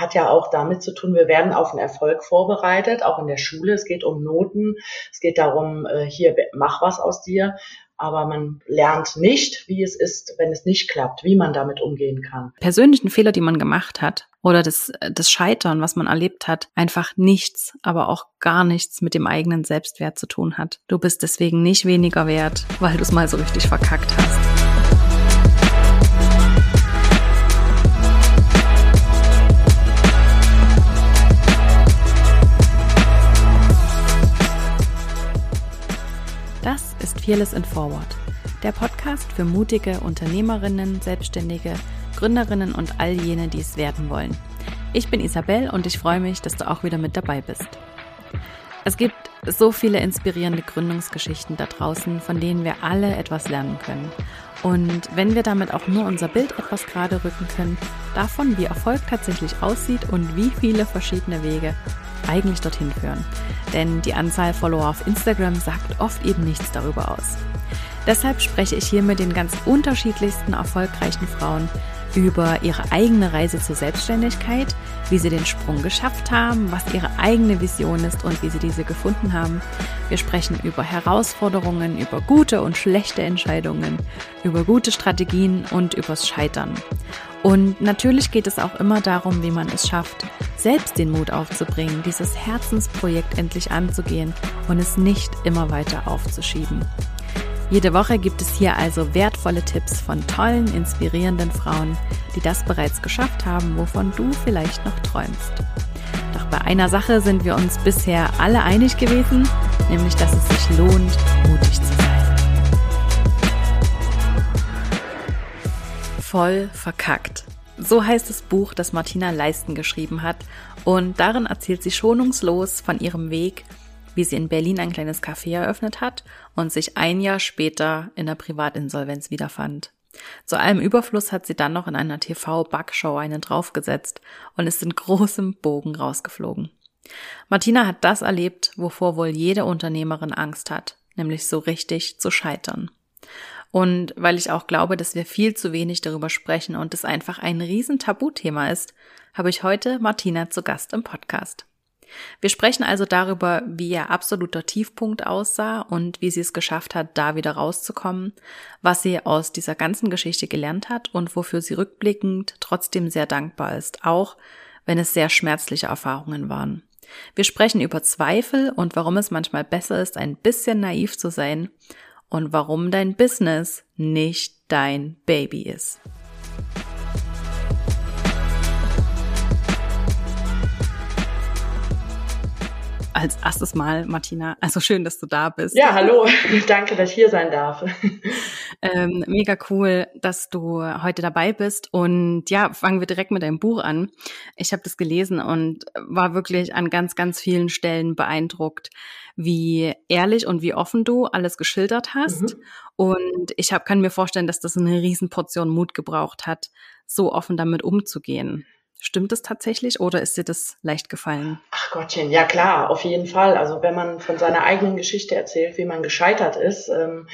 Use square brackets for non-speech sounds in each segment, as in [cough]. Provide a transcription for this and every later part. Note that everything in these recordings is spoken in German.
hat ja auch damit zu tun, wir werden auf einen Erfolg vorbereitet, auch in der Schule. Es geht um Noten, es geht darum, äh, hier, mach was aus dir. Aber man lernt nicht, wie es ist, wenn es nicht klappt, wie man damit umgehen kann. Persönlichen Fehler, die man gemacht hat oder das, das Scheitern, was man erlebt hat, einfach nichts, aber auch gar nichts mit dem eigenen Selbstwert zu tun hat. Du bist deswegen nicht weniger wert, weil du es mal so richtig verkackt hast. Fearless and Forward, der Podcast für mutige Unternehmerinnen, Selbstständige, Gründerinnen und all jene, die es werden wollen. Ich bin Isabel und ich freue mich, dass du auch wieder mit dabei bist. Es gibt so viele inspirierende Gründungsgeschichten da draußen, von denen wir alle etwas lernen können. Und wenn wir damit auch nur unser Bild etwas gerade rücken können, davon, wie Erfolg tatsächlich aussieht und wie viele verschiedene Wege eigentlich dorthin führen. Denn die Anzahl Follower auf Instagram sagt oft eben nichts darüber aus. Deshalb spreche ich hier mit den ganz unterschiedlichsten erfolgreichen Frauen über ihre eigene Reise zur Selbstständigkeit, wie sie den Sprung geschafft haben, was ihre eigene Vision ist und wie sie diese gefunden haben. Wir sprechen über Herausforderungen, über gute und schlechte Entscheidungen, über gute Strategien und übers Scheitern. Und natürlich geht es auch immer darum, wie man es schafft, selbst den Mut aufzubringen, dieses Herzensprojekt endlich anzugehen und es nicht immer weiter aufzuschieben. Jede Woche gibt es hier also wertvolle Tipps von tollen, inspirierenden Frauen, die das bereits geschafft haben, wovon du vielleicht noch träumst. Doch bei einer Sache sind wir uns bisher alle einig gewesen, nämlich dass es sich lohnt, mutig zu sein. Voll verkackt. So heißt das Buch, das Martina Leisten geschrieben hat. Und darin erzählt sie schonungslos von ihrem Weg wie sie in Berlin ein kleines Café eröffnet hat und sich ein Jahr später in der Privatinsolvenz wiederfand. Zu allem Überfluss hat sie dann noch in einer TV-Backshow einen draufgesetzt und ist in großem Bogen rausgeflogen. Martina hat das erlebt, wovor wohl jede Unternehmerin Angst hat, nämlich so richtig zu scheitern. Und weil ich auch glaube, dass wir viel zu wenig darüber sprechen und es einfach ein riesen Tabuthema ist, habe ich heute Martina zu Gast im Podcast. Wir sprechen also darüber, wie ihr absoluter Tiefpunkt aussah und wie sie es geschafft hat, da wieder rauszukommen, was sie aus dieser ganzen Geschichte gelernt hat und wofür sie rückblickend trotzdem sehr dankbar ist, auch wenn es sehr schmerzliche Erfahrungen waren. Wir sprechen über Zweifel und warum es manchmal besser ist, ein bisschen naiv zu sein und warum dein Business nicht dein Baby ist. Als erstes Mal, Martina. Also schön, dass du da bist. Ja, hallo. [laughs] Danke, dass ich hier sein darf. [laughs] Ähm, mega cool, dass du heute dabei bist. Und ja, fangen wir direkt mit deinem Buch an. Ich habe das gelesen und war wirklich an ganz, ganz vielen Stellen beeindruckt, wie ehrlich und wie offen du alles geschildert hast. Mhm. Und ich hab, kann mir vorstellen, dass das eine Riesenportion Mut gebraucht hat, so offen damit umzugehen. Stimmt es tatsächlich oder ist dir das leicht gefallen? Ach Gottchen, ja klar, auf jeden Fall. Also wenn man von seiner eigenen Geschichte erzählt, wie man gescheitert ist, ähm,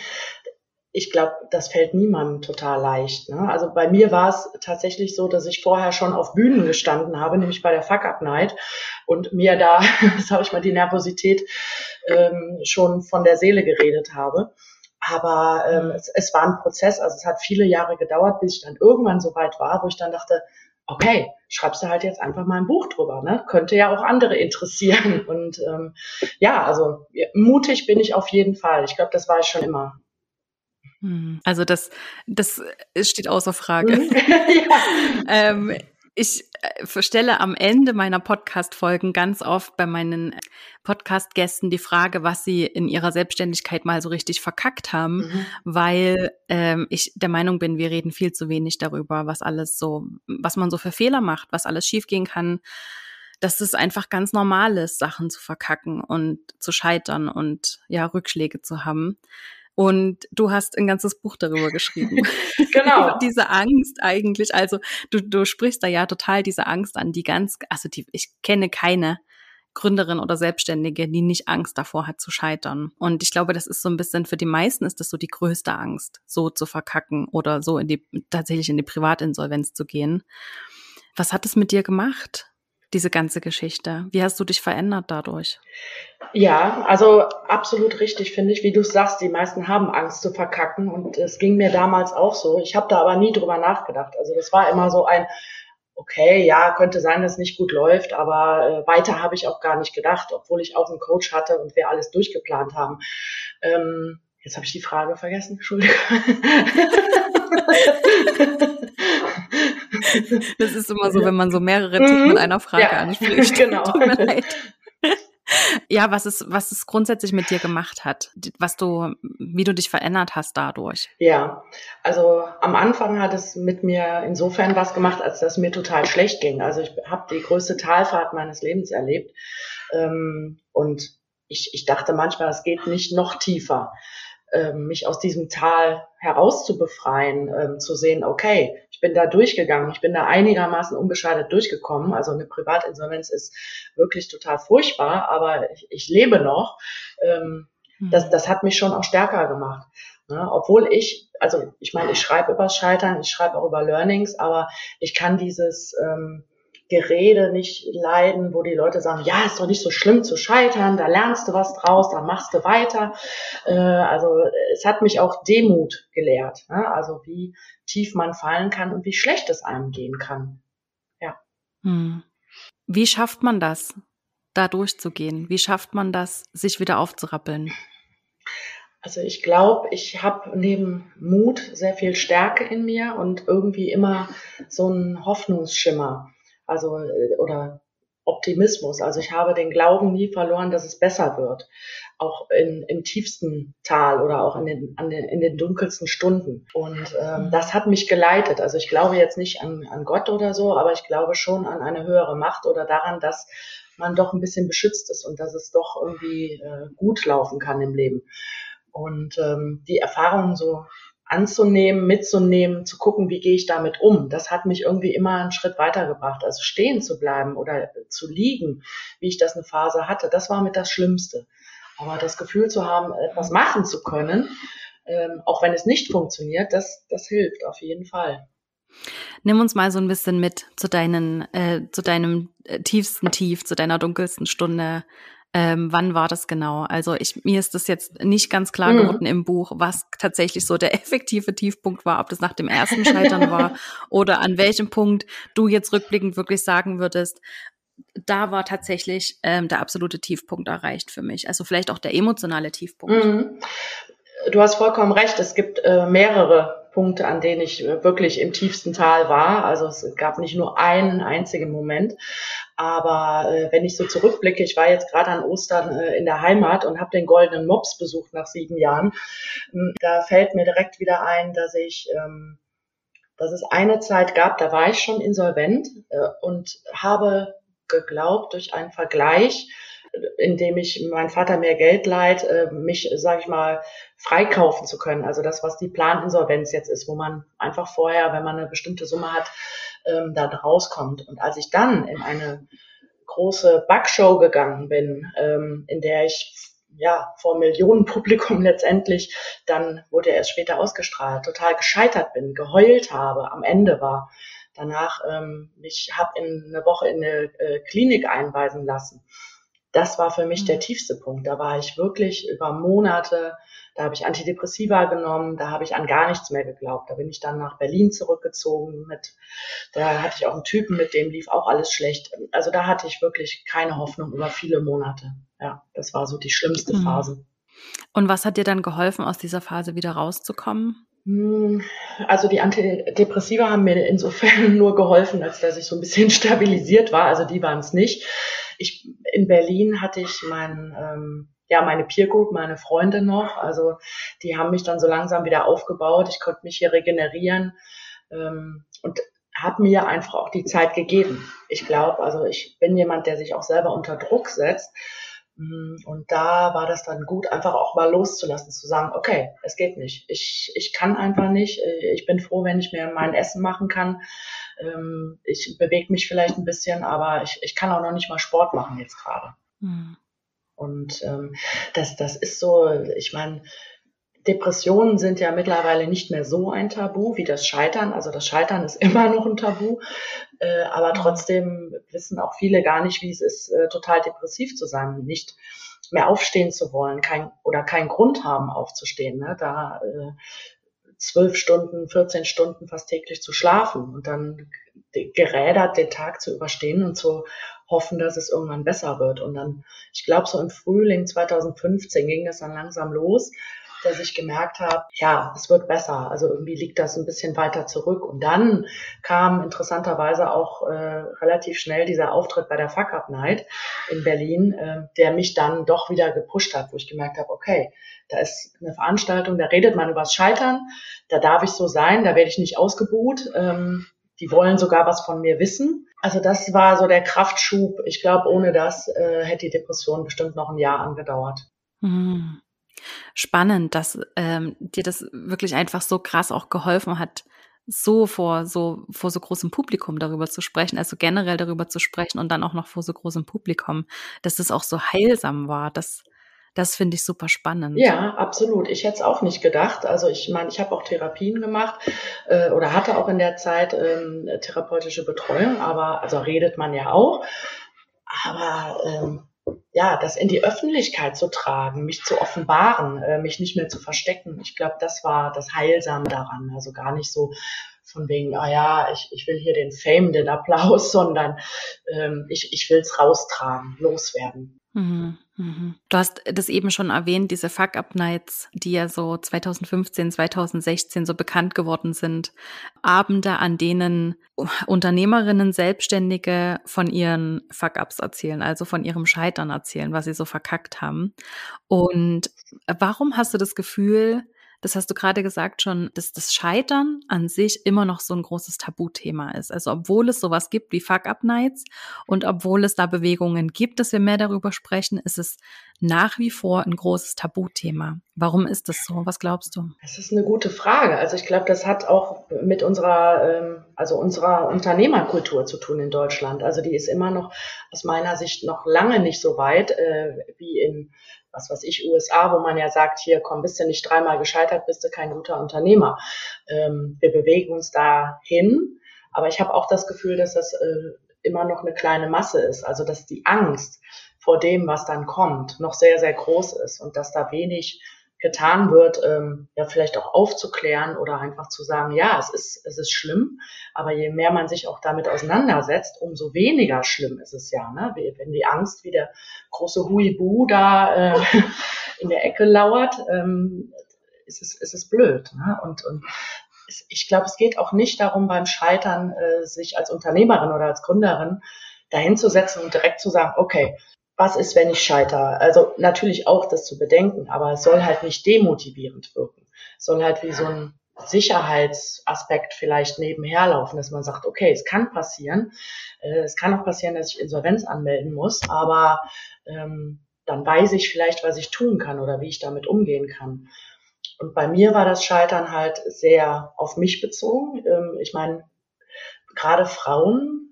ich glaube, das fällt niemandem total leicht. Ne? Also bei mir war es tatsächlich so, dass ich vorher schon auf Bühnen gestanden habe, nämlich bei der Fuck Up Night und mir da, [laughs] sag ich mal, die Nervosität ähm, schon von der Seele geredet habe. Aber ähm, es, es war ein Prozess, also es hat viele Jahre gedauert, bis ich dann irgendwann so weit war, wo ich dann dachte, okay, schreibst du halt jetzt einfach mal ein Buch drüber, ne? Könnte ja auch andere interessieren. [laughs] Und ähm, ja, also mutig bin ich auf jeden Fall. Ich glaube, das war ich schon immer. Hm, also das, das steht außer Frage. [laughs] ja. [laughs] ähm, ich äh, stelle am Ende meiner Podcast-Folgen ganz oft bei meinen Podcast-Gästen die Frage, was sie in ihrer Selbstständigkeit mal so richtig verkackt haben, mhm. weil ähm, ich der Meinung bin, wir reden viel zu wenig darüber, was alles so, was man so für Fehler macht, was alles schiefgehen kann, dass es einfach ganz normal ist, Sachen zu verkacken und zu scheitern und ja, Rückschläge zu haben. Und du hast ein ganzes Buch darüber geschrieben. [laughs] genau. [laughs] diese Angst eigentlich. Also du, du sprichst da ja total diese Angst an, die ganz, also die, ich kenne keine Gründerin oder Selbstständige, die nicht Angst davor hat zu scheitern. Und ich glaube, das ist so ein bisschen für die meisten ist das so die größte Angst, so zu verkacken oder so in die, tatsächlich in die Privatinsolvenz zu gehen. Was hat es mit dir gemacht? Diese ganze Geschichte? Wie hast du dich verändert dadurch? Ja, also absolut richtig finde ich, wie du sagst, die meisten haben Angst zu verkacken und es ging mir damals auch so. Ich habe da aber nie drüber nachgedacht. Also das war immer so ein, okay, ja, könnte sein, dass es nicht gut läuft, aber äh, weiter habe ich auch gar nicht gedacht, obwohl ich auch einen Coach hatte und wir alles durchgeplant haben. Ähm, jetzt habe ich die Frage vergessen, Entschuldigung. [laughs] [laughs] [laughs] Das ist immer so, wenn man so mehrere mit mhm. einer Frage ja, anspricht. Genau. [laughs] Tut mir leid. Ja, was es, was es grundsätzlich mit dir gemacht hat, was du, wie du dich verändert hast dadurch. Ja, also am Anfang hat es mit mir insofern was gemacht, als dass mir total schlecht ging. Also ich habe die größte Talfahrt meines Lebens erlebt ähm, und ich, ich dachte manchmal, es geht nicht noch tiefer ähm, mich aus diesem Tal herauszubefreien, ähm, zu sehen, okay, ich bin da durchgegangen, ich bin da einigermaßen unbeschadet durchgekommen. Also eine Privatinsolvenz ist wirklich total furchtbar, aber ich, ich lebe noch. Ähm, mhm. das, das hat mich schon auch stärker gemacht. Ne? Obwohl ich, also ich meine, ich schreibe über Scheitern, ich schreibe auch über Learnings, aber ich kann dieses ähm, Gerede nicht leiden, wo die Leute sagen, ja, ist doch nicht so schlimm zu scheitern, da lernst du was draus, da machst du weiter. Äh, also es hat mich auch Demut gelehrt, ne? also wie tief man fallen kann und wie schlecht es einem gehen kann. Ja. Hm. Wie schafft man das, da durchzugehen? Wie schafft man das, sich wieder aufzurappeln? Also ich glaube, ich habe neben Mut sehr viel Stärke in mir und irgendwie immer so einen Hoffnungsschimmer also äh, oder Optimismus. Also ich habe den Glauben nie verloren, dass es besser wird. Auch in, im tiefsten Tal oder auch in den, an den, in den dunkelsten Stunden. Und ähm, mhm. das hat mich geleitet. Also ich glaube jetzt nicht an, an Gott oder so, aber ich glaube schon an eine höhere Macht oder daran, dass man doch ein bisschen beschützt ist und dass es doch irgendwie äh, gut laufen kann im Leben. Und ähm, die Erfahrungen so anzunehmen, mitzunehmen, zu gucken, wie gehe ich damit um. Das hat mich irgendwie immer einen Schritt weitergebracht. Also stehen zu bleiben oder zu liegen, wie ich das eine Phase hatte, das war mit das Schlimmste. Aber das Gefühl zu haben, etwas machen zu können, ähm, auch wenn es nicht funktioniert, das, das hilft auf jeden Fall. Nimm uns mal so ein bisschen mit zu deinen, äh, zu deinem äh, tiefsten Tief, zu deiner dunkelsten Stunde. Ähm, wann war das genau? Also ich, mir ist das jetzt nicht ganz klar mhm. geworden im Buch, was tatsächlich so der [laughs] effektive Tiefpunkt war, ob das nach dem ersten Scheitern war oder an welchem Punkt du jetzt rückblickend wirklich sagen würdest, da war tatsächlich ähm, der absolute Tiefpunkt erreicht für mich. Also vielleicht auch der emotionale Tiefpunkt. Mhm. Du hast vollkommen recht. Es gibt äh, mehrere Punkte, an denen ich äh, wirklich im tiefsten Tal war. Also es gab nicht nur einen einzigen Moment. Aber äh, wenn ich so zurückblicke, ich war jetzt gerade an Ostern äh, in der Heimat und habe den goldenen Mops besucht nach sieben Jahren. Ähm, da fällt mir direkt wieder ein, dass ich, ähm, dass es eine Zeit gab, da war ich schon insolvent äh, und habe geglaubt durch einen Vergleich, indem ich mein Vater mehr Geld leiht, äh, mich, sage ich mal, freikaufen zu können. Also das, was die Planinsolvenz jetzt ist, wo man einfach vorher, wenn man eine bestimmte Summe hat, ähm, da rauskommt. Und als ich dann in eine große Backshow gegangen bin, ähm, in der ich ja vor Millionenpublikum [laughs] letztendlich, dann wurde er erst später ausgestrahlt, total gescheitert bin, geheult habe, am Ende war. Danach ähm, mich habe in eine Woche in eine äh, Klinik einweisen lassen. Das war für mich der mhm. tiefste Punkt. Da war ich wirklich über Monate da habe ich Antidepressiva genommen, da habe ich an gar nichts mehr geglaubt. Da bin ich dann nach Berlin zurückgezogen. Mit, da hatte ich auch einen Typen, mit dem lief auch alles schlecht. Also da hatte ich wirklich keine Hoffnung über viele Monate. Ja, das war so die schlimmste mhm. Phase. Und was hat dir dann geholfen, aus dieser Phase wieder rauszukommen? Hm, also die Antidepressiva haben mir insofern [laughs] nur geholfen, als dass ich so ein bisschen [laughs] stabilisiert war. Also die waren es nicht. Ich, in Berlin hatte ich meinen ähm, ja, meine Peer Group, meine Freunde noch. Also die haben mich dann so langsam wieder aufgebaut. Ich konnte mich hier regenerieren ähm, und habe mir einfach auch die Zeit gegeben. Ich glaube, also ich bin jemand, der sich auch selber unter Druck setzt. Mm, und da war das dann gut, einfach auch mal loszulassen, zu sagen, okay, es geht nicht. Ich, ich kann einfach nicht. Ich bin froh, wenn ich mir mein Essen machen kann. Ähm, ich bewege mich vielleicht ein bisschen, aber ich, ich kann auch noch nicht mal Sport machen jetzt gerade. Mhm. Und ähm, das, das ist so, ich meine, Depressionen sind ja mittlerweile nicht mehr so ein Tabu wie das Scheitern. Also das Scheitern ist [laughs] immer noch ein Tabu. Äh, aber mhm. trotzdem wissen auch viele gar nicht, wie es ist, äh, total depressiv zu sein, nicht mehr aufstehen zu wollen, kein, oder keinen Grund haben, aufzustehen. Ne? Da äh, zwölf Stunden, 14 Stunden fast täglich zu schlafen und dann gerädert den Tag zu überstehen und zu hoffen, dass es irgendwann besser wird. Und dann, ich glaube, so im Frühling 2015 ging das dann langsam los dass ich gemerkt habe, ja, es wird besser. Also irgendwie liegt das ein bisschen weiter zurück. Und dann kam interessanterweise auch äh, relativ schnell dieser Auftritt bei der Fuck Up Night in Berlin, äh, der mich dann doch wieder gepusht hat, wo ich gemerkt habe, okay, da ist eine Veranstaltung, da redet man übers Scheitern, da darf ich so sein, da werde ich nicht ausgebuht. Ähm, die wollen sogar was von mir wissen. Also das war so der Kraftschub. Ich glaube, ohne das äh, hätte die Depression bestimmt noch ein Jahr angedauert. Mhm spannend, dass ähm, dir das wirklich einfach so krass auch geholfen hat, so vor so vor so großem Publikum darüber zu sprechen, also generell darüber zu sprechen und dann auch noch vor so großem Publikum, dass es auch so heilsam war. Das das finde ich super spannend. Ja, absolut. Ich hätte es auch nicht gedacht. Also ich meine, ich habe auch Therapien gemacht äh, oder hatte auch in der Zeit ähm, therapeutische Betreuung, aber also redet man ja auch. Aber ähm, ja, das in die Öffentlichkeit zu tragen, mich zu offenbaren, äh, mich nicht mehr zu verstecken. Ich glaube, das war das Heilsame daran. Also gar nicht so von wegen, ah ja, ich, ich will hier den Fame, den Applaus, [laughs] sondern ähm, ich, ich will es raustragen, loswerden. Mhm, mhm. Du hast das eben schon erwähnt, diese Fuck-Up-Nights, die ja so 2015, 2016 so bekannt geworden sind. Abende, an denen Unternehmerinnen, Selbstständige von ihren Fuck-Ups erzählen, also von ihrem Scheitern erzählen, was sie so verkackt haben. Und warum hast du das Gefühl, das hast du gerade gesagt schon, dass das Scheitern an sich immer noch so ein großes Tabuthema ist. Also obwohl es sowas gibt wie Fuck-Up-Nights und obwohl es da Bewegungen gibt, dass wir mehr darüber sprechen, ist es nach wie vor ein großes Tabuthema. Warum ist das so? Was glaubst du? Das ist eine gute Frage. Also ich glaube, das hat auch mit unserer, ähm, also unserer Unternehmerkultur zu tun in Deutschland. Also die ist immer noch aus meiner Sicht noch lange nicht so weit äh, wie in was weiß ich, USA, wo man ja sagt, hier komm, bist du nicht dreimal gescheitert, bist du kein guter Unternehmer. Ähm, wir bewegen uns da hin, aber ich habe auch das Gefühl, dass das äh, immer noch eine kleine Masse ist. Also dass die Angst vor dem, was dann kommt, noch sehr, sehr groß ist und dass da wenig getan wird, ähm, ja vielleicht auch aufzuklären oder einfach zu sagen, ja, es ist, es ist schlimm, aber je mehr man sich auch damit auseinandersetzt, umso weniger schlimm ist es ja. Ne? Wenn die Angst wie der große Huibu da äh, [laughs] in der Ecke lauert, ähm, ist, es, ist es blöd. Ne? Und, und ich glaube, es geht auch nicht darum, beim Scheitern äh, sich als Unternehmerin oder als Gründerin dahin zu setzen und direkt zu sagen, okay, was ist, wenn ich scheitere? Also natürlich auch das zu bedenken, aber es soll halt nicht demotivierend wirken. Es soll halt wie so ein Sicherheitsaspekt vielleicht nebenher laufen, dass man sagt, okay, es kann passieren. Äh, es kann auch passieren, dass ich Insolvenz anmelden muss, aber ähm, dann weiß ich vielleicht, was ich tun kann oder wie ich damit umgehen kann. Und bei mir war das Scheitern halt sehr auf mich bezogen. Ähm, ich meine, gerade Frauen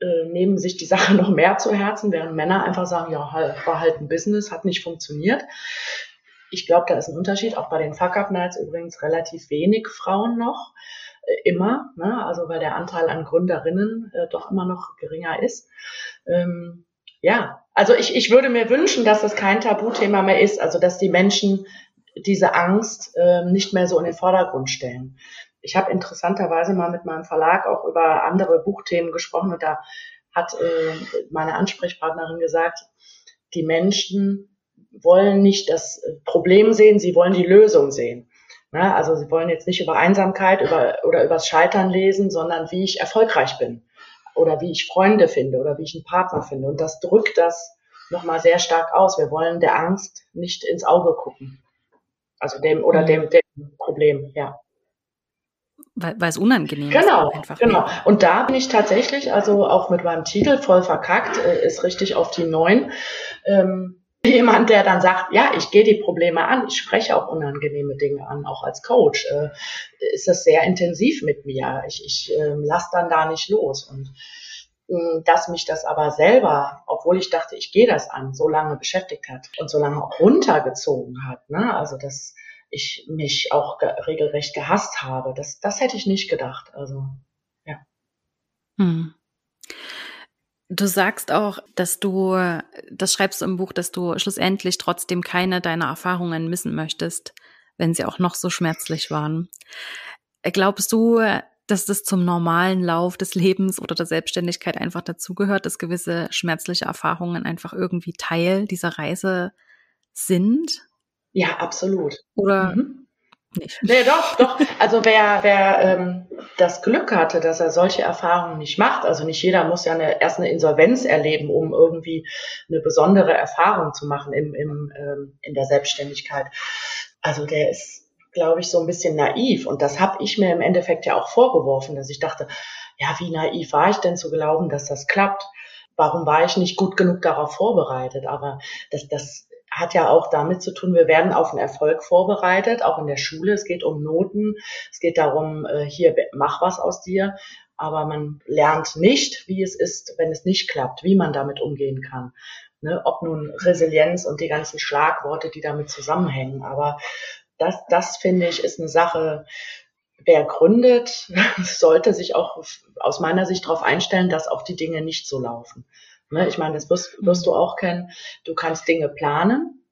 äh, nehmen sich die [laughs] Sache noch mehr zu Herzen, während Männer einfach sagen, ja, halt, war halt ein Business, hat nicht funktioniert. Ich glaube, da ist ein Unterschied. Auch bei den Fuck-Up-Nights übrigens relativ wenig Frauen noch. Äh, immer, ne? also weil der Anteil an Gründerinnen äh, doch immer noch geringer ist. Ähm, ja, also ich, ich würde mir wünschen, dass das kein Tabuthema mehr ist, also dass die Menschen diese Angst äh, nicht mehr so in den Vordergrund stellen ich habe interessanterweise mal mit meinem Verlag auch über andere Buchthemen gesprochen und da hat äh, meine Ansprechpartnerin gesagt, die Menschen wollen nicht das Problem sehen, sie wollen die Lösung sehen. Na, also sie wollen jetzt nicht über Einsamkeit über, oder übers Scheitern lesen, sondern wie ich erfolgreich bin oder wie ich Freunde finde oder wie ich einen Partner finde. Und das drückt das nochmal sehr stark aus. Wir wollen der Angst nicht ins Auge gucken. Also dem oder mhm. dem, dem Problem, ja. Weil, weil es unangenehm genau, ist. Einfach. Genau, genau. Und da bin ich tatsächlich, also auch mit meinem Titel voll verkackt, äh, ist richtig auf die Neun. Ähm, jemand, der dann sagt, ja, ich gehe die Probleme an, ich spreche auch unangenehme Dinge an, auch als Coach, äh, ist das sehr intensiv mit mir. Ich, ich äh, lasse dann da nicht los. Und dass mich das aber selber, obwohl ich dachte, ich gehe das an, so lange beschäftigt hat und so lange auch runtergezogen hat. Ne? Also das ich mich auch ge regelrecht gehasst habe. Das, das hätte ich nicht gedacht. Also, ja. Hm. Du sagst auch, dass du, das schreibst du im Buch, dass du schlussendlich trotzdem keine deiner Erfahrungen missen möchtest, wenn sie auch noch so schmerzlich waren. Glaubst du, dass das zum normalen Lauf des Lebens oder der Selbstständigkeit einfach dazugehört, dass gewisse schmerzliche Erfahrungen einfach irgendwie Teil dieser Reise sind? Ja, absolut. Oder mhm. nicht? Nee, doch, doch. Also wer, wer ähm, das Glück hatte, dass er solche Erfahrungen nicht macht, also nicht jeder muss ja eine, erst eine Insolvenz erleben, um irgendwie eine besondere Erfahrung zu machen im, im, ähm, in der Selbstständigkeit. Also der ist glaube ich, so ein bisschen naiv. Und das habe ich mir im Endeffekt ja auch vorgeworfen, dass ich dachte, ja, wie naiv war ich denn zu glauben, dass das klappt? Warum war ich nicht gut genug darauf vorbereitet? Aber das, das hat ja auch damit zu tun, wir werden auf einen Erfolg vorbereitet, auch in der Schule. Es geht um Noten, es geht darum, äh, hier, mach was aus dir. Aber man lernt nicht, wie es ist, wenn es nicht klappt, wie man damit umgehen kann. Ne, ob nun Resilienz und die ganzen Schlagworte, die damit zusammenhängen. Aber das, das finde ich, ist eine Sache, wer gründet, [laughs] sollte sich auch aus meiner Sicht darauf einstellen, dass auch die Dinge nicht so laufen. Ne? Ich meine, das wirst, wirst du auch kennen. Du kannst Dinge planen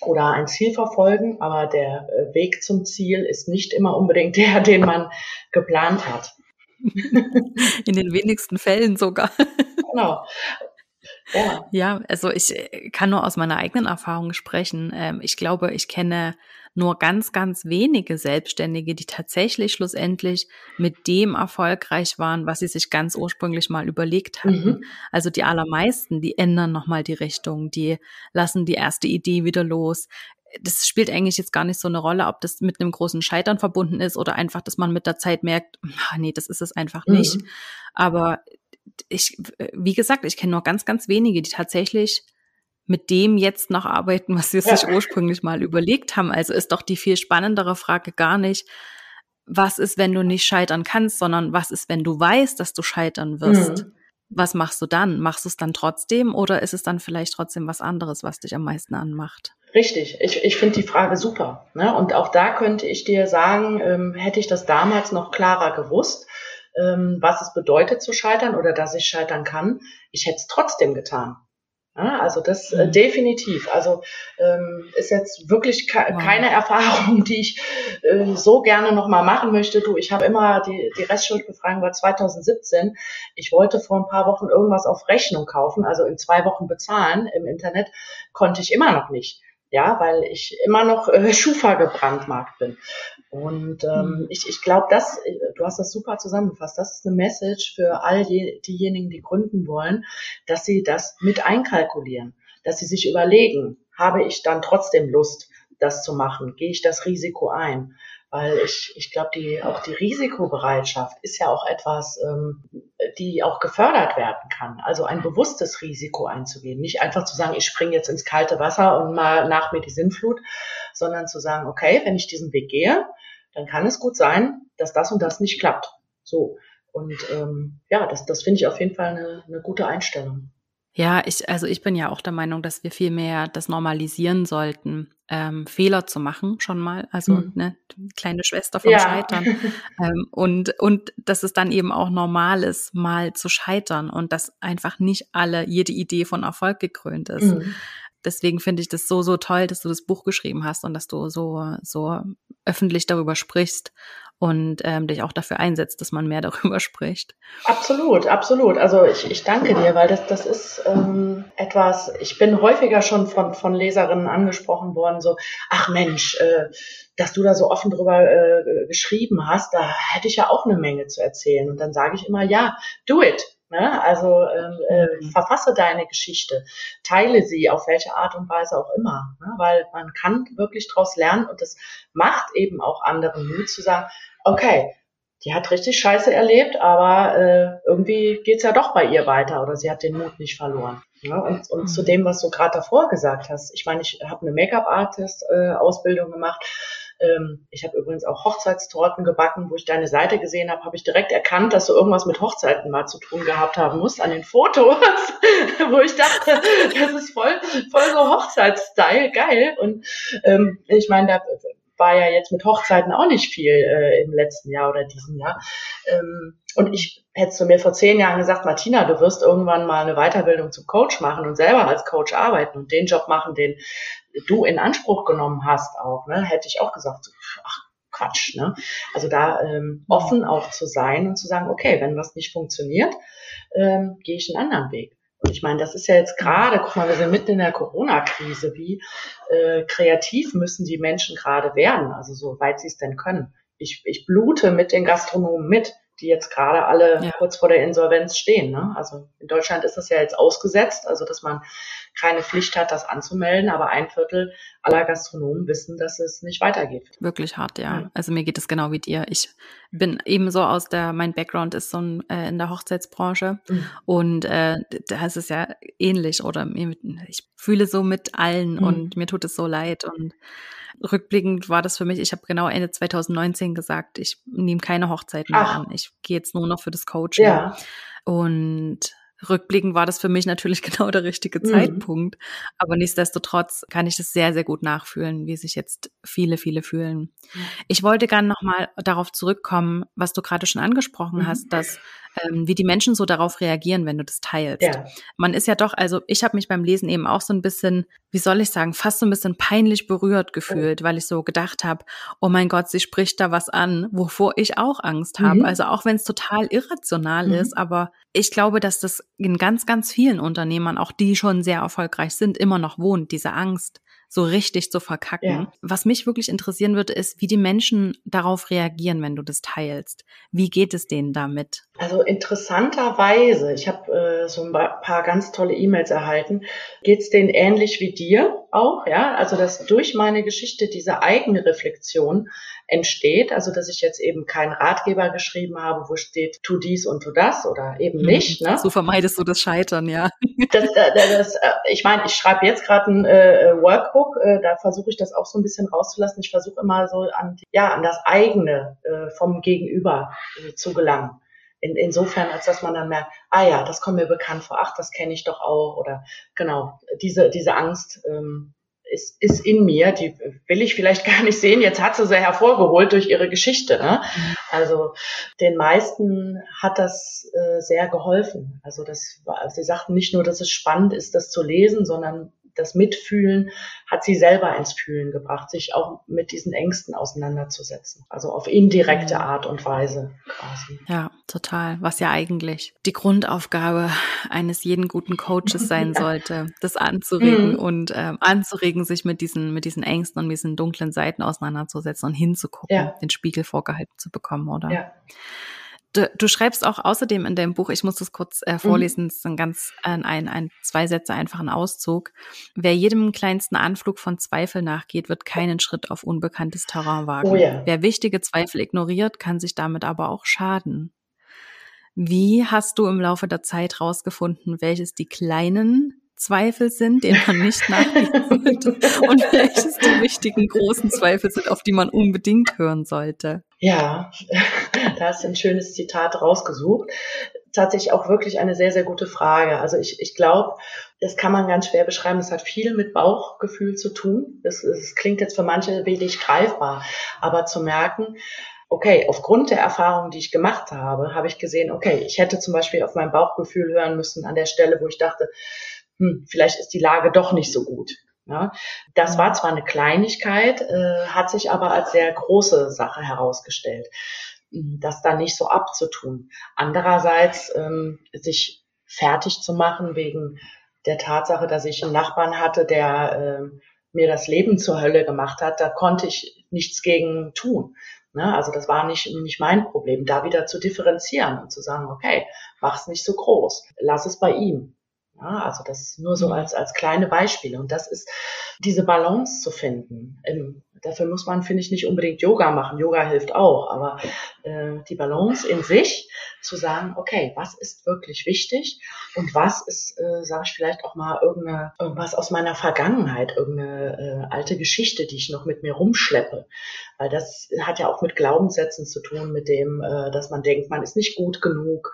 oder ein Ziel verfolgen, aber der äh, Weg zum Ziel ist nicht immer unbedingt [laughs] der, den man geplant hat. In den wenigsten Fällen sogar. Genau. Ja. ja, also ich äh, kann nur aus meiner eigenen Erfahrung sprechen. Ähm, ich glaube, ich kenne nur ganz, ganz wenige Selbstständige, die tatsächlich schlussendlich mit dem erfolgreich waren, was sie sich ganz ursprünglich mal überlegt hatten. Mhm. Also die allermeisten, die ändern nochmal die Richtung, die lassen die erste Idee wieder los. Das spielt eigentlich jetzt gar nicht so eine Rolle, ob das mit einem großen Scheitern verbunden ist oder einfach, dass man mit der Zeit merkt, ach nee, das ist es einfach nicht. Mhm. Aber ich, wie gesagt, ich kenne nur ganz, ganz wenige, die tatsächlich mit dem jetzt noch arbeiten, was sie ja. sich ursprünglich mal überlegt haben. Also ist doch die viel spannendere Frage gar nicht, was ist, wenn du nicht scheitern kannst, sondern was ist, wenn du weißt, dass du scheitern wirst. Mhm. Was machst du dann? Machst du es dann trotzdem oder ist es dann vielleicht trotzdem was anderes, was dich am meisten anmacht? Richtig, ich, ich finde die Frage super. Ne? Und auch da könnte ich dir sagen, ähm, hätte ich das damals noch klarer gewusst, ähm, was es bedeutet zu scheitern oder dass ich scheitern kann, ich hätte es trotzdem getan. Ja, also das äh, mhm. definitiv. Also ähm, ist jetzt wirklich ke keine Erfahrung, [laughs] die ich äh, so gerne nochmal machen möchte. Du, ich habe immer die, die Restschuldbefragung war 2017. Ich wollte vor ein paar Wochen irgendwas auf Rechnung kaufen, also in zwei Wochen bezahlen im Internet, konnte ich immer noch nicht ja, weil ich immer noch äh, Schufa gebrandmarkt bin. Und ähm, mhm. ich, ich glaube, das, du hast das super zusammengefasst, das ist eine Message für all die, diejenigen, die gründen wollen, dass sie das mit einkalkulieren, dass sie sich überlegen, habe ich dann trotzdem Lust, das zu machen? Gehe ich das Risiko ein? Weil ich, ich glaube, die, auch die Risikobereitschaft ist ja auch etwas, ähm, die auch gefördert werden kann. Also ein bewusstes Risiko einzugehen. Nicht einfach zu sagen, ich springe jetzt ins kalte Wasser und mal nach mir die Sinnflut, sondern zu sagen, okay, wenn ich diesen Weg gehe, dann kann es gut sein, dass das und das nicht klappt. So. Und ähm, ja, das, das finde ich auf jeden Fall eine, eine gute Einstellung. Ja, ich, also ich bin ja auch der Meinung, dass wir viel mehr das normalisieren sollten, ähm, Fehler zu machen, schon mal. Also, mhm. ne, kleine Schwester vom ja. Scheitern. [laughs] ähm, und, und dass es dann eben auch normal ist, mal zu scheitern und dass einfach nicht alle, jede Idee von Erfolg gekrönt ist. Mhm. Deswegen finde ich das so, so toll, dass du das Buch geschrieben hast und dass du so, so öffentlich darüber sprichst und ähm, dich auch dafür einsetzt, dass man mehr [laughs] darüber spricht. Absolut, absolut. Also ich, ich danke dir, weil das, das ist ähm, etwas, ich bin häufiger schon von, von Leserinnen angesprochen worden, so, ach Mensch, äh, dass du da so offen drüber äh, geschrieben hast, da hätte ich ja auch eine Menge zu erzählen. Und dann sage ich immer, ja, do it. Ne? Also ähm, äh, mhm. verfasse deine Geschichte, teile sie auf welche Art und Weise auch immer, ne? weil man kann wirklich daraus lernen und das macht eben auch anderen Mut zu sagen, okay, die hat richtig Scheiße erlebt, aber äh, irgendwie geht's ja doch bei ihr weiter oder sie hat den Mut nicht verloren. Ja, und, und mhm. zu dem, was du gerade davor gesagt hast, ich meine, ich habe eine Make-up-Artist-Ausbildung äh, gemacht. Ähm, ich habe übrigens auch Hochzeitstorten gebacken, wo ich deine Seite gesehen habe, habe ich direkt erkannt, dass du irgendwas mit Hochzeiten mal zu tun gehabt haben musst an den Fotos, [laughs] wo ich dachte, das ist voll, voll so Hochzeitsstyle, geil. Und ähm, ich meine, da war ja jetzt mit Hochzeiten auch nicht viel äh, im letzten Jahr oder diesem Jahr. Ähm, und ich hätte zu mir vor zehn Jahren gesagt, Martina, du wirst irgendwann mal eine Weiterbildung zum Coach machen und selber als Coach arbeiten und den Job machen, den du in Anspruch genommen hast auch. Ne? Hätte ich auch gesagt, ach Quatsch. Ne? Also da ähm, offen auch zu sein und zu sagen, okay, wenn was nicht funktioniert, ähm, gehe ich einen anderen Weg. Und ich meine, das ist ja jetzt gerade, guck mal, wir sind mitten in der Corona-Krise. Wie äh, kreativ müssen die Menschen gerade werden, also so weit sie es denn können. Ich, ich blute mit den Gastronomen mit die jetzt gerade alle ja. kurz vor der Insolvenz stehen. Ne? Also in Deutschland ist das ja jetzt ausgesetzt, also dass man keine Pflicht hat, das anzumelden, aber ein Viertel aller Gastronomen wissen, dass es nicht weitergeht. Wirklich hart, ja. ja. Also mir geht es genau wie dir. Ich bin ebenso aus der, mein Background ist so ein, äh, in der Hochzeitsbranche mhm. und äh, da ist es ja ähnlich oder ich fühle so mit allen mhm. und mir tut es so leid und rückblickend war das für mich, ich habe genau Ende 2019 gesagt, ich nehme keine Hochzeiten mehr an. Ich gehe jetzt nur noch für das Coaching. Ja. Und rückblickend war das für mich natürlich [laughs] genau der richtige mhm. Zeitpunkt. Aber nichtsdestotrotz kann ich das sehr, sehr gut nachfühlen, wie sich jetzt viele, viele fühlen. Mhm. Ich wollte gerne nochmal darauf zurückkommen, was du gerade schon angesprochen mhm. hast, dass ähm, wie die Menschen so darauf reagieren, wenn du das teilst. Ja. Man ist ja doch, also ich habe mich beim Lesen eben auch so ein bisschen, wie soll ich sagen, fast so ein bisschen peinlich berührt gefühlt, weil ich so gedacht habe, oh mein Gott, sie spricht da was an, wovor ich auch Angst habe. Mhm. Also auch wenn es total irrational mhm. ist, aber ich glaube, dass das in ganz, ganz vielen Unternehmern, auch die schon sehr erfolgreich sind, immer noch wohnt, diese Angst so richtig zu verkacken. Ja. Was mich wirklich interessieren würde, ist, wie die Menschen darauf reagieren, wenn du das teilst. Wie geht es denen damit? Also interessanterweise, ich habe äh, so ein paar ganz tolle E-Mails erhalten, geht es denen ähnlich wie dir auch, ja? Also dass durch meine Geschichte diese eigene Reflexion entsteht. Also dass ich jetzt eben keinen Ratgeber geschrieben habe, wo steht, tu dies und tu das oder eben mhm. nicht. Ne? So vermeidest du das Scheitern, ja. [laughs] Das, äh, das, äh, ich meine, ich schreibe jetzt gerade ein äh, Workbook, äh, da versuche ich das auch so ein bisschen rauszulassen. Ich versuche immer so an, ja, an das eigene äh, vom Gegenüber äh, zu gelangen. In, insofern, als dass man dann merkt, ah ja, das kommt mir bekannt vor, ach, das kenne ich doch auch, oder genau, diese, diese Angst, ähm, ist, ist in mir, die will ich vielleicht [laughs] gar nicht sehen. Jetzt hat sie sie hervorgeholt durch ihre Geschichte. Ne? Mhm. Also den meisten hat das äh, sehr geholfen. Also das, sie sagten nicht nur, dass es spannend ist, das zu lesen, sondern das Mitfühlen hat sie selber ins Fühlen gebracht, sich auch mit diesen Ängsten auseinanderzusetzen. Also auf indirekte mhm. Art und Weise quasi. Ja, total. Was ja eigentlich die Grundaufgabe eines jeden guten Coaches [laughs] sein ja. sollte, das anzuregen mhm. und ähm, anzuregen, sich mit diesen, mit diesen Ängsten und diesen dunklen Seiten auseinanderzusetzen und hinzugucken, ja. den Spiegel vorgehalten zu bekommen, oder? Ja. Du, du, schreibst auch außerdem in deinem Buch, ich muss das kurz äh, mhm. vorlesen, mhm. das ist ein ganz ein, ein, ein zwei Sätze einfach ein Auszug. Wer jedem kleinsten Anflug von Zweifel nachgeht, wird keinen Schritt auf unbekanntes Terrain wagen. Oh ja. Wer wichtige Zweifel ignoriert, kann sich damit aber auch schaden. Wie hast du im Laufe der Zeit rausgefunden, welches die kleinen Zweifel sind, denen man nicht [laughs] nachgehen sollte und welches die wichtigen großen Zweifel sind, auf die man unbedingt hören sollte? Ja, da hast du ein schönes Zitat rausgesucht. Tatsächlich auch wirklich eine sehr, sehr gute Frage. Also ich, ich glaube, das kann man ganz schwer beschreiben. Es hat viel mit Bauchgefühl zu tun. Das, das klingt jetzt für manche wenig greifbar, aber zu merken, okay, aufgrund der Erfahrung, die ich gemacht habe, habe ich gesehen, okay, ich hätte zum Beispiel auf mein Bauchgefühl hören müssen an der Stelle, wo ich dachte, hm, vielleicht ist die Lage doch nicht so gut. Ja, das war zwar eine Kleinigkeit, äh, hat sich aber als sehr große Sache herausgestellt, hm, das da nicht so abzutun. Andererseits ähm, sich fertig zu machen wegen der Tatsache, dass ich einen Nachbarn hatte, der äh, mir das Leben zur Hölle gemacht hat, da konnte ich nichts gegen tun. Ne? Also das war nicht, nicht mein Problem, da wieder zu differenzieren und zu sagen, okay, mach's nicht so groß, lass es bei ihm. Ja, also das nur so mhm. als, als kleine Beispiele. Und das ist diese Balance zu finden. Ähm, dafür muss man, finde ich, nicht unbedingt Yoga machen. Yoga hilft auch, aber äh, die Balance in sich zu sagen, okay, was ist wirklich wichtig und was ist, äh, sage ich vielleicht auch mal, irgendeine, irgendwas aus meiner Vergangenheit, irgendeine äh, alte Geschichte, die ich noch mit mir rumschleppe. Weil das hat ja auch mit Glaubenssätzen zu tun, mit dem, äh, dass man denkt, man ist nicht gut genug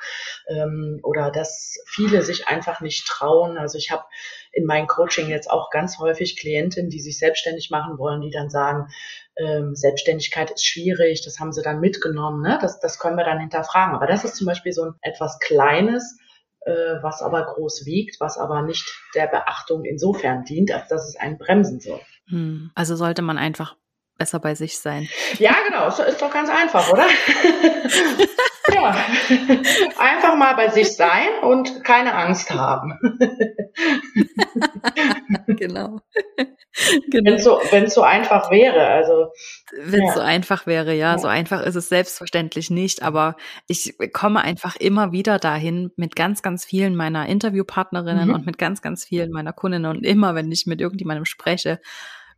ähm, oder dass viele sich einfach nicht trauen. Also ich habe in meinem Coaching jetzt auch ganz häufig Klientinnen, die sich selbstständig machen wollen, die dann sagen, ähm, Selbstständigkeit ist schwierig, das haben sie dann mitgenommen, ne? das, das können wir dann hinterfragen. Aber das ist zum Beispiel so ein etwas Kleines, äh, was aber groß wiegt, was aber nicht der Beachtung insofern dient, als dass es einen bremsen soll. Hm. Also sollte man einfach besser bei sich sein. Ja, genau, ist, ist doch ganz einfach, oder? [laughs] ja, einfach mal bei sich sein und keine Angst haben. [laughs] genau. [laughs] genau. Wenn es so, so einfach wäre, also. Wenn es ja. so einfach wäre, ja, ja, so einfach ist es selbstverständlich nicht, aber ich komme einfach immer wieder dahin mit ganz, ganz vielen meiner Interviewpartnerinnen mhm. und mit ganz, ganz vielen meiner Kundinnen und immer, wenn ich mit irgendjemandem spreche,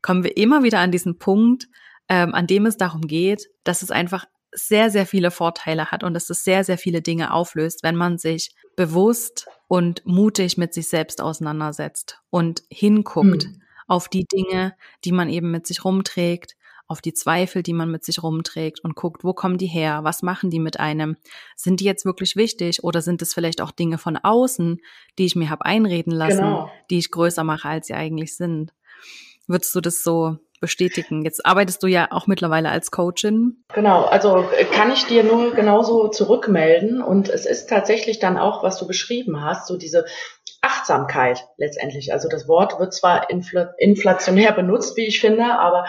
kommen wir immer wieder an diesen Punkt, ähm, an dem es darum geht, dass es einfach sehr, sehr viele Vorteile hat und dass es sehr, sehr viele Dinge auflöst, wenn man sich bewusst und mutig mit sich selbst auseinandersetzt und hinguckt hm. auf die Dinge, die man eben mit sich rumträgt, auf die Zweifel, die man mit sich rumträgt und guckt, wo kommen die her? Was machen die mit einem? Sind die jetzt wirklich wichtig oder sind es vielleicht auch Dinge von außen, die ich mir habe einreden lassen, genau. die ich größer mache, als sie eigentlich sind? Würdest du das so bestätigen. Jetzt arbeitest du ja auch mittlerweile als Coachin. Genau, also äh, kann ich dir nur genauso zurückmelden. Und es ist tatsächlich dann auch, was du beschrieben hast, so diese Achtsamkeit letztendlich. Also das Wort wird zwar infl inflationär benutzt, wie ich finde, aber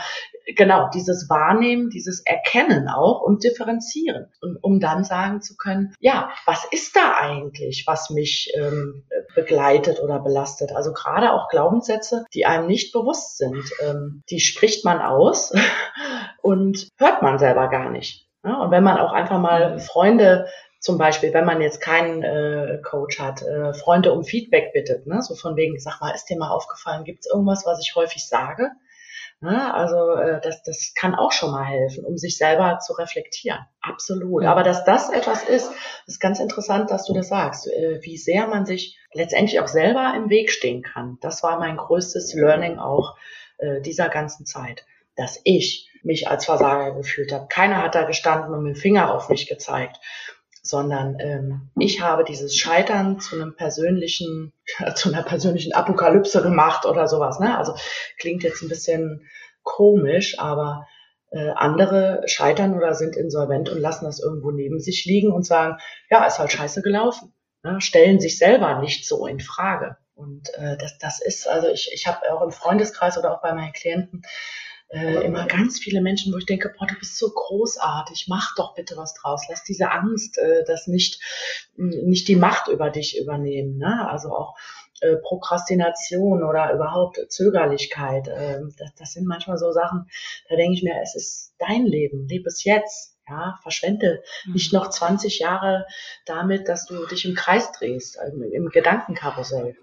genau dieses Wahrnehmen, dieses Erkennen auch und differenzieren, und, um dann sagen zu können, ja, was ist da eigentlich, was mich ähm, begleitet oder belastet? Also gerade auch Glaubenssätze, die einem nicht bewusst sind, ähm, die spricht man aus [laughs] und hört man selber gar nicht. Ja, und wenn man auch einfach mal. Freunde zum Beispiel, wenn man jetzt keinen äh, Coach hat, äh, Freunde um Feedback bittet, ne? so von wegen, sag mal, ist dir mal aufgefallen, gibt es irgendwas, was ich häufig sage? Ne? Also äh, das, das kann auch schon mal helfen, um sich selber zu reflektieren. Absolut. Aber dass das etwas ist, ist ganz interessant, dass du das sagst, äh, wie sehr man sich letztendlich auch selber im Weg stehen kann. Das war mein größtes Learning auch äh, dieser ganzen Zeit, dass ich mich als Versager gefühlt habe. Keiner hat da gestanden und mit dem Finger auf mich gezeigt sondern ähm, ich habe dieses Scheitern zu einem persönlichen, [laughs] zu einer persönlichen Apokalypse gemacht oder sowas. Ne? Also klingt jetzt ein bisschen komisch, aber äh, andere scheitern oder sind insolvent und lassen das irgendwo neben sich liegen und sagen, ja, ist halt scheiße gelaufen. Ne? Stellen sich selber nicht so in Frage. Und äh, das, das ist, also ich, ich habe auch im Freundeskreis oder auch bei meinen Klienten äh, immer ganz viele Menschen, wo ich denke, boah, du bist so großartig, mach doch bitte was draus, lass diese Angst, äh, das nicht, nicht die Macht über dich übernehmen. Ne? Also auch äh, Prokrastination oder überhaupt Zögerlichkeit. Äh, das, das sind manchmal so Sachen, da denke ich mir, es ist dein Leben, lebe es jetzt. Ja, verschwende mhm. nicht noch 20 Jahre damit, dass du dich im Kreis drehst, im, im Gedankenkarussell.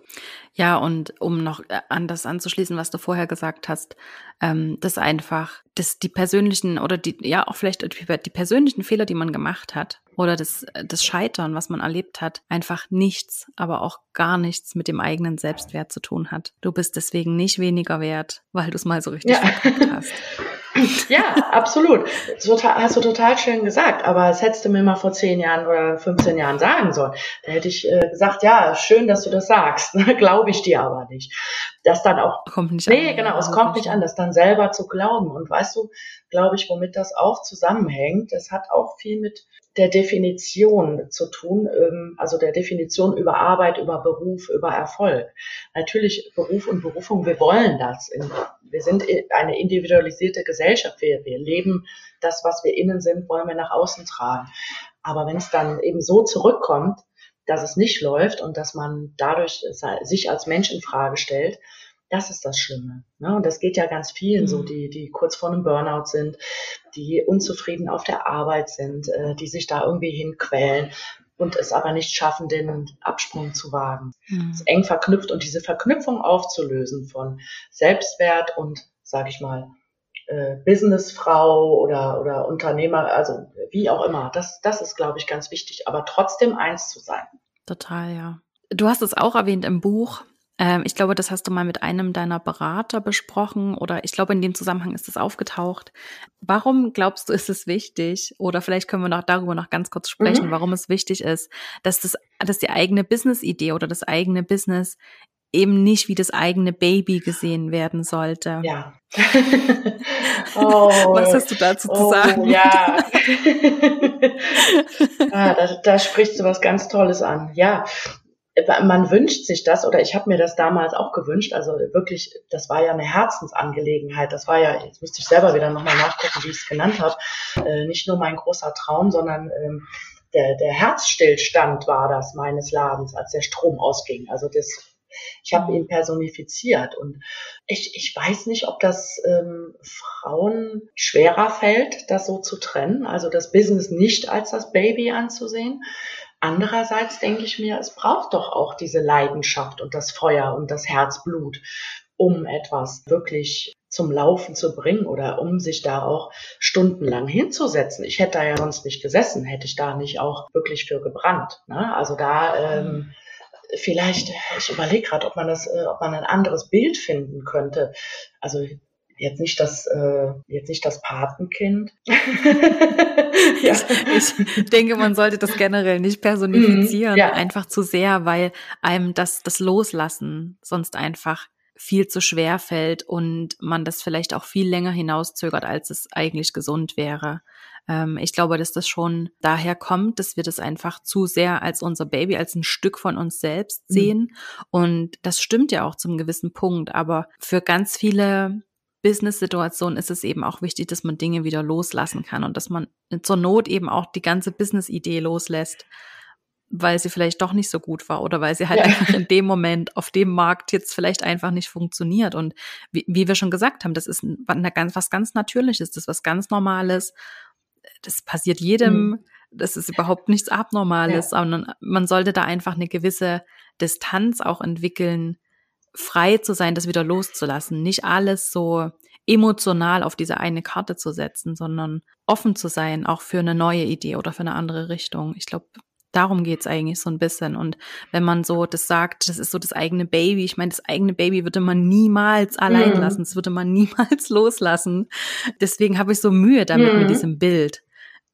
Ja, und um noch äh, an das anzuschließen, was du vorher gesagt hast, ähm, das einfach, dass die persönlichen oder die, ja, auch vielleicht die persönlichen Fehler, die man gemacht hat, oder das, das Scheitern, was man erlebt hat, einfach nichts, aber auch gar nichts mit dem eigenen Selbstwert zu tun hat. Du bist deswegen nicht weniger wert, weil du es mal so richtig ja. verkackt hast. [laughs] Ja, absolut. Total, hast du total schön gesagt. Aber das hättest du mir mal vor zehn Jahren oder 15 Jahren sagen sollen. Da hätte ich äh, gesagt, ja, schön, dass du das sagst. [laughs] Glaube ich dir aber nicht. Das dann auch. Kommt nicht nee, an. Nee, genau, es kommt nicht an, das dann selber zu glauben. Und weißt du, glaube ich, womit das auch zusammenhängt, das hat auch viel mit der Definition zu tun, ähm, also der Definition über Arbeit, über Beruf, über Erfolg. Natürlich Beruf und Berufung, wir wollen das. Wir sind eine individualisierte Gesellschaft. Wir, wir leben das, was wir innen sind, wollen wir nach außen tragen. Aber wenn es dann eben so zurückkommt, dass es nicht läuft und dass man dadurch sich als Mensch in Frage stellt, das ist das Schlimme. Ne? Und das geht ja ganz vielen mhm. so, die, die kurz vor einem Burnout sind, die unzufrieden auf der Arbeit sind, äh, die sich da irgendwie hinquälen und es aber nicht schaffen, den Absprung zu wagen. Mhm. Das ist eng verknüpft und diese Verknüpfung aufzulösen von Selbstwert und, sage ich mal, äh, Businessfrau oder, oder Unternehmer, also wie auch immer, das, das ist, glaube ich, ganz wichtig, aber trotzdem eins zu sein. Total, ja. Du hast es auch erwähnt im Buch, ähm, ich glaube, das hast du mal mit einem deiner Berater besprochen oder ich glaube, in dem Zusammenhang ist es aufgetaucht. Warum glaubst du, ist es wichtig oder vielleicht können wir noch darüber noch ganz kurz sprechen, mhm. warum es wichtig ist, dass das, dass die eigene Business-Idee oder das eigene Business eben nicht wie das eigene Baby gesehen werden sollte. Ja. [laughs] oh, Was hast du dazu oh, zu sagen? Ja. [laughs] ah, da, da sprichst du was ganz Tolles an. Ja, man wünscht sich das oder ich habe mir das damals auch gewünscht. Also wirklich, das war ja eine Herzensangelegenheit. Das war ja, jetzt müsste ich selber wieder nochmal nachgucken, wie ich es genannt habe. Äh, nicht nur mein großer Traum, sondern ähm, der, der Herzstillstand war das meines Ladens, als der Strom ausging. Also das, ich habe ihn personifiziert und ich, ich weiß nicht, ob das ähm, Frauen schwerer fällt, das so zu trennen, also das Business nicht als das Baby anzusehen. Andererseits denke ich mir, es braucht doch auch diese Leidenschaft und das Feuer und das Herzblut, um etwas wirklich zum Laufen zu bringen oder um sich da auch stundenlang hinzusetzen. Ich hätte da ja sonst nicht gesessen, hätte ich da nicht auch wirklich für gebrannt. Ne? Also da ähm, vielleicht, ich überlege gerade, ob man das, äh, ob man ein anderes Bild finden könnte. Also jetzt nicht das, äh, jetzt nicht das Patenkind. [laughs] ja. ich, denke, man sollte das generell nicht personifizieren, mm, ja. einfach zu sehr, weil einem das, das Loslassen sonst einfach viel zu schwer fällt und man das vielleicht auch viel länger hinauszögert, als es eigentlich gesund wäre. Ähm, ich glaube, dass das schon daher kommt, dass wir das einfach zu sehr als unser Baby, als ein Stück von uns selbst mhm. sehen. Mhm. Und das stimmt ja auch zum gewissen Punkt. Aber für ganz viele Business-Situation ist es eben auch wichtig, dass man Dinge wieder loslassen kann und dass man zur Not eben auch die ganze Business-Idee loslässt, weil sie vielleicht doch nicht so gut war oder weil sie halt ja. einfach in dem Moment auf dem Markt jetzt vielleicht einfach nicht funktioniert. Und wie, wie wir schon gesagt haben, das ist eine ganz, was ganz Natürliches, das ist was ganz Normales. Das passiert jedem. Mhm. Das ist überhaupt nichts Abnormales, ja. sondern man sollte da einfach eine gewisse Distanz auch entwickeln, frei zu sein, das wieder loszulassen, nicht alles so emotional auf diese eine Karte zu setzen, sondern offen zu sein, auch für eine neue Idee oder für eine andere Richtung. Ich glaube, darum geht's eigentlich so ein bisschen. Und wenn man so das sagt, das ist so das eigene Baby, ich meine, das eigene Baby würde man niemals allein mhm. lassen, das würde man [laughs] niemals loslassen. Deswegen habe ich so Mühe damit mhm. mit diesem Bild.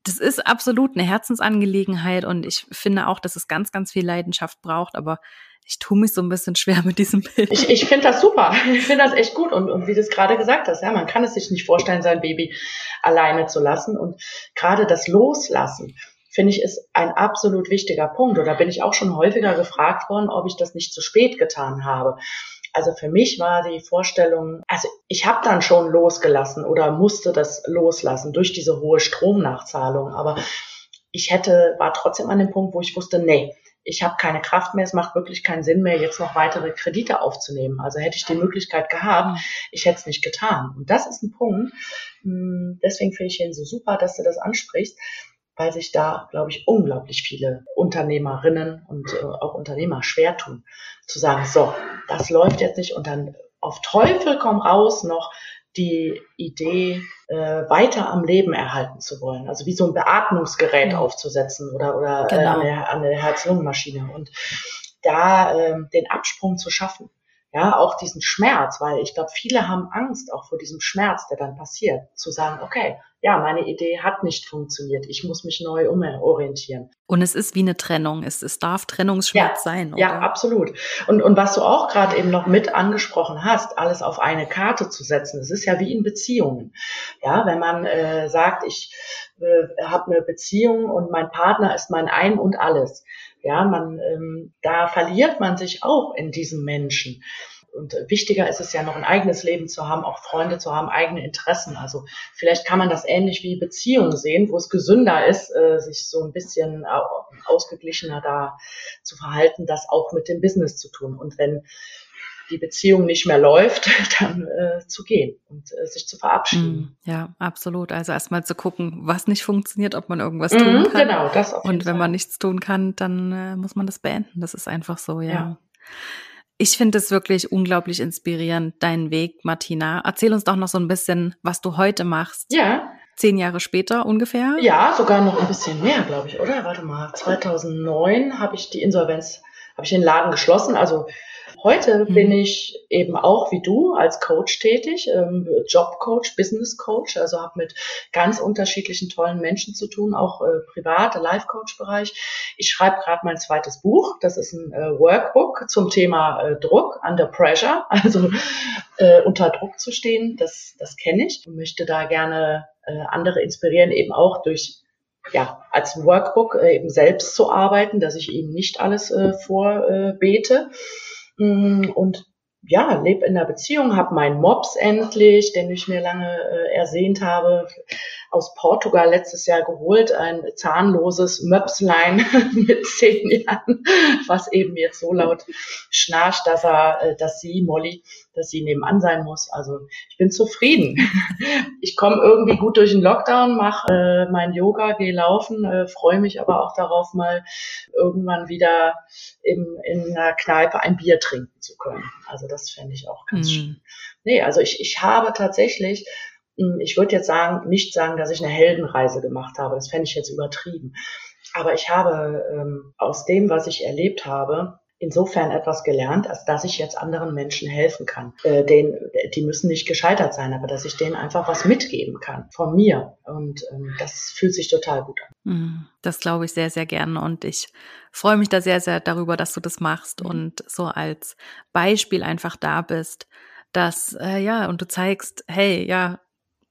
Das ist absolut eine Herzensangelegenheit und ich finde auch, dass es ganz, ganz viel Leidenschaft braucht, aber ich tue mich so ein bisschen schwer mit diesem Bild. Ich, ich finde das super. Ich finde das echt gut. Und, und wie du es gerade gesagt hast, ja, man kann es sich nicht vorstellen, sein Baby alleine zu lassen. Und gerade das Loslassen, finde ich, ist ein absolut wichtiger Punkt. Oder bin ich auch schon häufiger gefragt worden, ob ich das nicht zu spät getan habe. Also für mich war die Vorstellung, also ich habe dann schon losgelassen oder musste das loslassen durch diese hohe Stromnachzahlung. Aber ich hätte, war trotzdem an dem Punkt, wo ich wusste, nee, ich habe keine Kraft mehr, es macht wirklich keinen Sinn mehr, jetzt noch weitere Kredite aufzunehmen. Also hätte ich die Möglichkeit gehabt, ich hätte es nicht getan. Und das ist ein Punkt, hm, deswegen finde ich ihn so super, dass du das ansprichst, weil sich da, glaube ich, unglaublich viele Unternehmerinnen und äh, auch Unternehmer schwer tun, zu sagen, so, das läuft jetzt nicht und dann auf Teufel komm raus noch die Idee, äh, weiter am Leben erhalten zu wollen. Also wie so ein Beatmungsgerät ja. aufzusetzen oder, oder genau. äh, an der, an der Herz-Lungen-Maschine. Und da äh, den Absprung zu schaffen. Ja, auch diesen Schmerz, weil ich glaube, viele haben Angst auch vor diesem Schmerz, der dann passiert, zu sagen, okay, ja, meine Idee hat nicht funktioniert, ich muss mich neu umorientieren. Und es ist wie eine Trennung, es, es darf Trennungsschmerz ja, sein, oder? Ja, absolut. Und, und was du auch gerade eben noch mit angesprochen hast, alles auf eine Karte zu setzen, das ist ja wie in Beziehungen. Ja, wenn man äh, sagt, ich äh, habe eine Beziehung und mein Partner ist mein Ein und alles ja, man, ähm, da verliert man sich auch in diesem Menschen. Und wichtiger ist es ja noch ein eigenes Leben zu haben, auch Freunde zu haben, eigene Interessen. Also vielleicht kann man das ähnlich wie Beziehungen sehen, wo es gesünder ist, äh, sich so ein bisschen ausgeglichener da zu verhalten, das auch mit dem Business zu tun. Und wenn die Beziehung nicht mehr läuft, [laughs] dann äh, zu gehen und äh, sich zu verabschieden. Mm, ja, absolut. Also erstmal zu gucken, was nicht funktioniert, ob man irgendwas tun mhm, kann. Genau, das auf jeden Und wenn Fall. man nichts tun kann, dann äh, muss man das beenden. Das ist einfach so, ja. ja. Ich finde es wirklich unglaublich inspirierend, deinen Weg, Martina. Erzähl uns doch noch so ein bisschen, was du heute machst. Ja. Zehn Jahre später ungefähr? Ja, sogar noch ein bisschen mehr, glaube ich, oder? Warte mal, 2009 habe ich die Insolvenz habe ich den Laden geschlossen. Also Heute mhm. bin ich eben auch wie du als Coach tätig, ähm, Jobcoach, Business Coach, also habe mit ganz unterschiedlichen tollen Menschen zu tun, auch äh, privat, Life-Coach-Bereich. Ich schreibe gerade mein zweites Buch, das ist ein äh, Workbook zum Thema äh, Druck, Under Pressure, [laughs] also äh, unter Druck zu stehen, das, das kenne ich und möchte da gerne äh, andere inspirieren, eben auch durch ja, als Workbook äh, eben selbst zu arbeiten, dass ich eben nicht alles äh, vorbete. Äh, und ja, lebe in einer Beziehung, habe meinen Mops endlich, den ich mir lange äh, ersehnt habe, aus Portugal letztes Jahr geholt, ein zahnloses Möpslein [laughs] mit zehn Jahren, was eben jetzt so laut schnarcht, dass er, äh, dass sie, Molly, dass sie nebenan sein muss. Also ich bin zufrieden. [laughs] Ich komme irgendwie gut durch den Lockdown, mache äh, mein Yoga, gehe laufen, äh, freue mich aber auch darauf, mal irgendwann wieder im, in einer Kneipe ein Bier trinken zu können. Also das fände ich auch ganz mm. schön. Nee, also ich, ich habe tatsächlich ich würde jetzt sagen, nicht sagen, dass ich eine Heldenreise gemacht habe. Das fände ich jetzt übertrieben. Aber ich habe ähm, aus dem, was ich erlebt habe, insofern etwas gelernt, als dass ich jetzt anderen Menschen helfen kann. Äh, denen, die müssen nicht gescheitert sein, aber dass ich denen einfach was mitgeben kann von mir. Und ähm, das fühlt sich total gut an. Hm, das glaube ich sehr, sehr gerne. Und ich freue mich da sehr, sehr darüber, dass du das machst mhm. und so als Beispiel einfach da bist, dass, äh, ja, und du zeigst, hey, ja,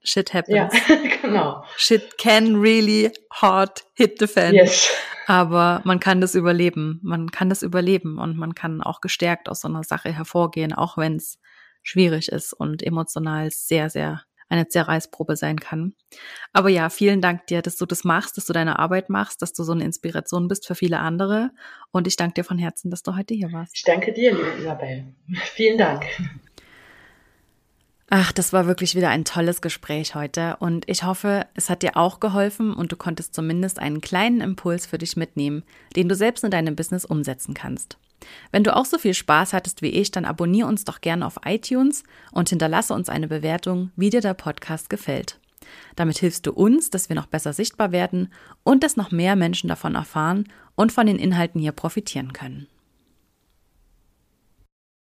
shit happens. Ja, [laughs] genau. Shit can really hard hit the fan. Yes. Aber man kann das überleben. Man kann das überleben und man kann auch gestärkt aus so einer Sache hervorgehen, auch wenn es schwierig ist und emotional sehr, sehr eine Zerreißprobe sein kann. Aber ja, vielen Dank dir, dass du das machst, dass du deine Arbeit machst, dass du so eine Inspiration bist für viele andere. Und ich danke dir von Herzen, dass du heute hier warst. Ich danke dir, liebe Isabel. Vielen Dank. Ach, das war wirklich wieder ein tolles Gespräch heute und ich hoffe, es hat dir auch geholfen und du konntest zumindest einen kleinen Impuls für dich mitnehmen, den du selbst in deinem Business umsetzen kannst. Wenn du auch so viel Spaß hattest wie ich, dann abonniere uns doch gerne auf iTunes und hinterlasse uns eine Bewertung, wie dir der Podcast gefällt. Damit hilfst du uns, dass wir noch besser sichtbar werden und dass noch mehr Menschen davon erfahren und von den Inhalten hier profitieren können.